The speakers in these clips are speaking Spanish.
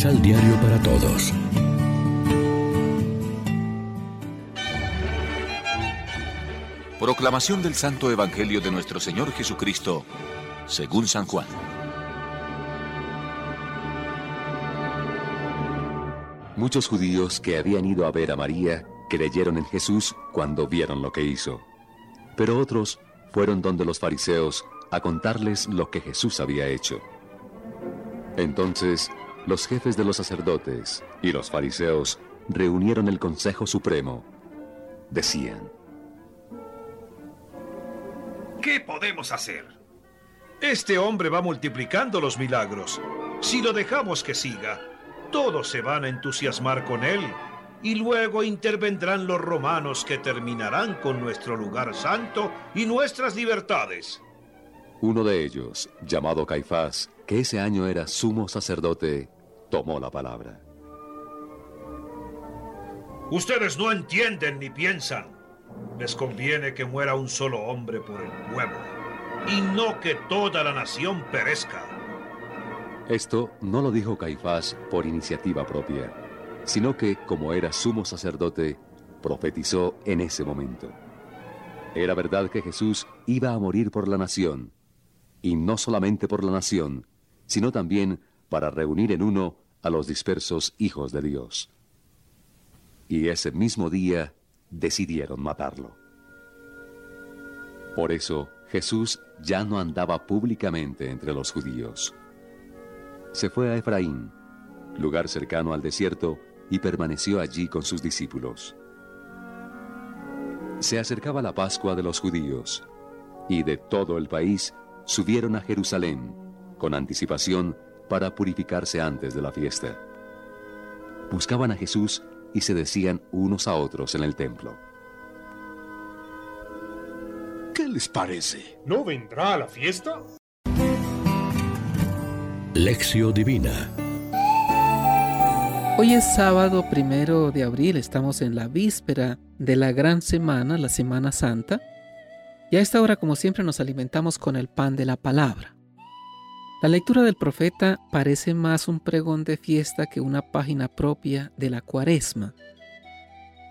Misal Diario para Todos. Proclamación del Santo Evangelio de nuestro Señor Jesucristo, según San Juan. Muchos judíos que habían ido a ver a María creyeron en Jesús cuando vieron lo que hizo. Pero otros fueron donde los fariseos a contarles lo que Jesús había hecho. Entonces, los jefes de los sacerdotes y los fariseos reunieron el Consejo Supremo. Decían, ¿qué podemos hacer? Este hombre va multiplicando los milagros. Si lo dejamos que siga, todos se van a entusiasmar con él y luego intervendrán los romanos que terminarán con nuestro lugar santo y nuestras libertades. Uno de ellos, llamado Caifás, que ese año era sumo sacerdote, tomó la palabra. Ustedes no entienden ni piensan. Les conviene que muera un solo hombre por el pueblo y no que toda la nación perezca. Esto no lo dijo Caifás por iniciativa propia, sino que, como era sumo sacerdote, profetizó en ese momento. Era verdad que Jesús iba a morir por la nación, y no solamente por la nación, sino también para reunir en uno a los dispersos hijos de Dios. Y ese mismo día decidieron matarlo. Por eso Jesús ya no andaba públicamente entre los judíos. Se fue a Efraín, lugar cercano al desierto, y permaneció allí con sus discípulos. Se acercaba la Pascua de los judíos, y de todo el país subieron a Jerusalén con anticipación para purificarse antes de la fiesta. Buscaban a Jesús y se decían unos a otros en el templo. ¿Qué les parece? ¿No vendrá a la fiesta? Lección Divina Hoy es sábado primero de abril, estamos en la víspera de la gran semana, la Semana Santa, y a esta hora, como siempre, nos alimentamos con el pan de la palabra. La lectura del profeta parece más un pregón de fiesta que una página propia de la cuaresma.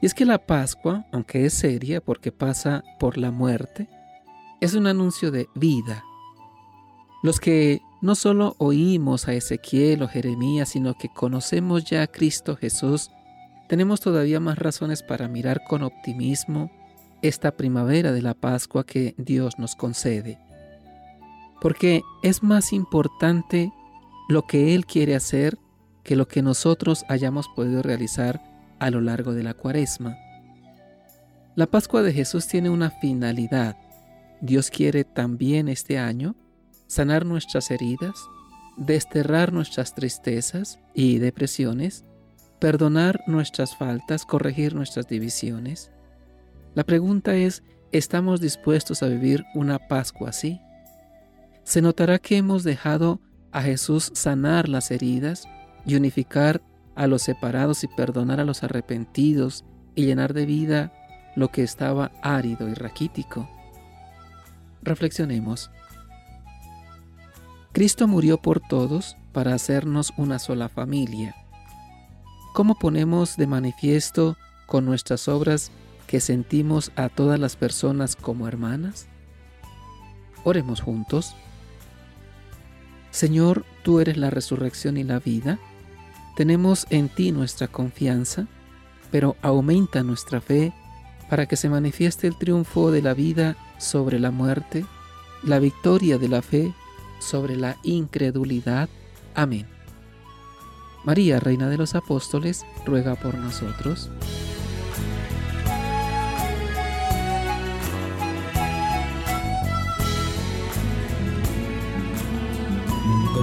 Y es que la Pascua, aunque es seria porque pasa por la muerte, es un anuncio de vida. Los que no solo oímos a Ezequiel o Jeremías, sino que conocemos ya a Cristo Jesús, tenemos todavía más razones para mirar con optimismo esta primavera de la Pascua que Dios nos concede. Porque es más importante lo que Él quiere hacer que lo que nosotros hayamos podido realizar a lo largo de la cuaresma. La Pascua de Jesús tiene una finalidad. Dios quiere también este año sanar nuestras heridas, desterrar nuestras tristezas y depresiones, perdonar nuestras faltas, corregir nuestras divisiones. La pregunta es, ¿estamos dispuestos a vivir una Pascua así? Se notará que hemos dejado a Jesús sanar las heridas y unificar a los separados y perdonar a los arrepentidos y llenar de vida lo que estaba árido y raquítico. Reflexionemos. Cristo murió por todos para hacernos una sola familia. ¿Cómo ponemos de manifiesto con nuestras obras que sentimos a todas las personas como hermanas? Oremos juntos. Señor, tú eres la resurrección y la vida. Tenemos en ti nuestra confianza, pero aumenta nuestra fe para que se manifieste el triunfo de la vida sobre la muerte, la victoria de la fe sobre la incredulidad. Amén. María, Reina de los Apóstoles, ruega por nosotros.